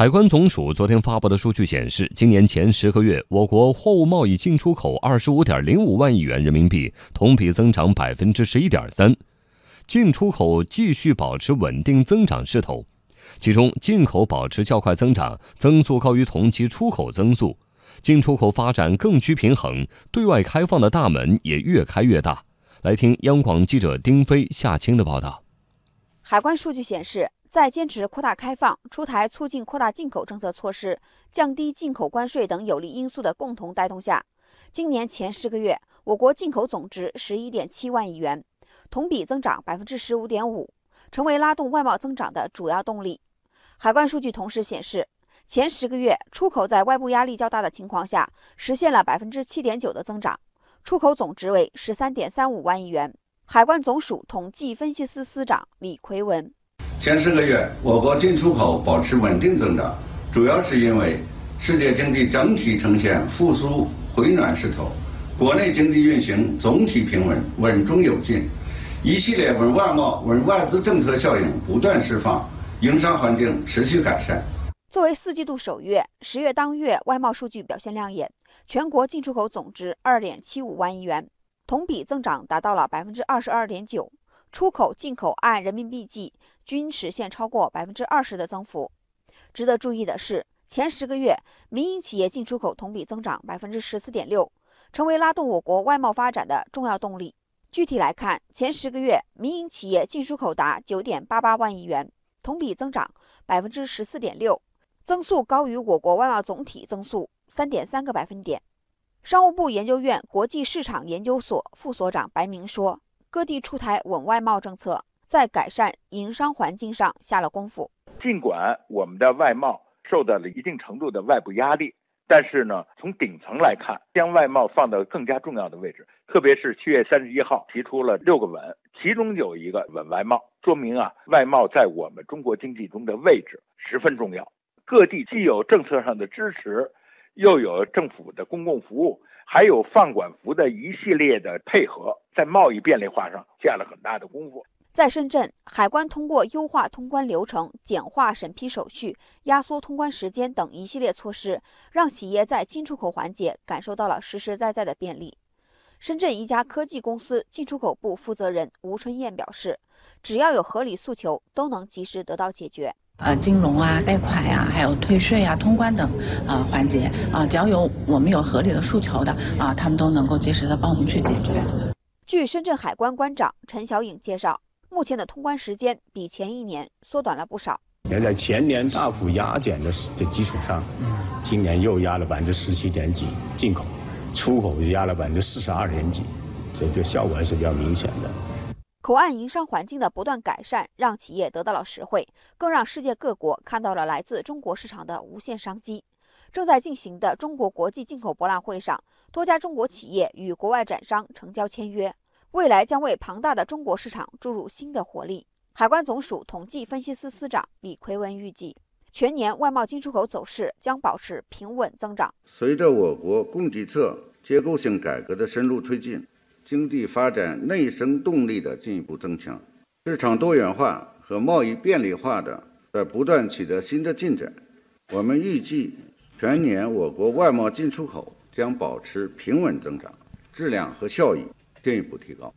海关总署昨天发布的数据显示，今年前十个月，我国货物贸易进出口二十五点零五万亿元人民币，同比增长百分之十一点三，进出口继续保持稳定增长势头。其中，进口保持较快增长，增速高于同期出口增速，进出口发展更趋平衡，对外开放的大门也越开越大。来听央广记者丁飞、夏青的报道。海关数据显示。在坚持扩大开放、出台促进扩大进口政策措施、降低进口关税等有利因素的共同带动下，今年前十个月，我国进口总值十一点七万亿元，同比增长百分之十五点五，成为拉动外贸增长的主要动力。海关数据同时显示，前十个月出口在外部压力较大的情况下，实现了百分之七点九的增长，出口总值为十三点三五万亿元。海关总署统计分析司司长李奎文。前十个月，我国进出口保持稳定增长，主要是因为世界经济整体呈现复苏回暖势头，国内经济运行总体平稳、稳中有进，一系列稳外贸、稳外资政策效应不断释放，营商环境持续改善。作为四季度首月，十月当月外贸数据表现亮眼，全国进出口总值二点七五万亿元，同比增长达到了百分之二十二点九。出口、进口按人民币计均实现超过百分之二十的增幅。值得注意的是，前十个月民营企业进出口同比增长百分之十四点六，成为拉动我国外贸发展的重要动力。具体来看，前十个月民营企业进出口达九点八八万亿元，同比增长百分之十四点六，增速高于我国外贸总体增速三点三个百分点。商务部研究院国际市场研究所副所长白明说。各地出台稳外贸政策，在改善营商环境上下了功夫。尽管我们的外贸受到了一定程度的外部压力，但是呢，从顶层来看，将外贸放到更加重要的位置。特别是七月三十一号提出了六个稳，其中有一个稳外贸，说明啊，外贸在我们中国经济中的位置十分重要。各地既有政策上的支持，又有政府的公共服务。还有放管服的一系列的配合，在贸易便利化上下了很大的功夫。在深圳，海关通过优化通关流程、简化审批手续、压缩通关时间等一系列措施，让企业在进出口环节感受到了实实在在的便利。深圳一家科技公司进出口部负责人吴春燕表示：“只要有合理诉求，都能及时得到解决。”呃，金融啊、贷款呀，还有退税啊、通关等啊环节啊，只要有我们有合理的诉求的啊，他们都能够及时的帮我们去解决。据深圳海关关长陈小颖介绍，目前的通关时间比前一年缩短了不少。也在前年大幅压减的的基础上，今年又压了百分之十七点几进口，出口又压了百分之四十二点几，这这效果还是比较明显的。口岸营商环境的不断改善，让企业得到了实惠，更让世界各国看到了来自中国市场的无限商机。正在进行的中国国际进口博览会上，多家中国企业与国外展商成交签约，未来将为庞大的中国市场注入新的活力。海关总署统计分析司司长李奎文预计，全年外贸进出口走势将保持平稳增长。随着我国供给侧结构性改革的深入推进。经济发展内生动力的进一步增强，市场多元化和贸易便利化的在不断取得新的进展。我们预计全年我国外贸进出口将保持平稳增长，质量和效益进一步提高。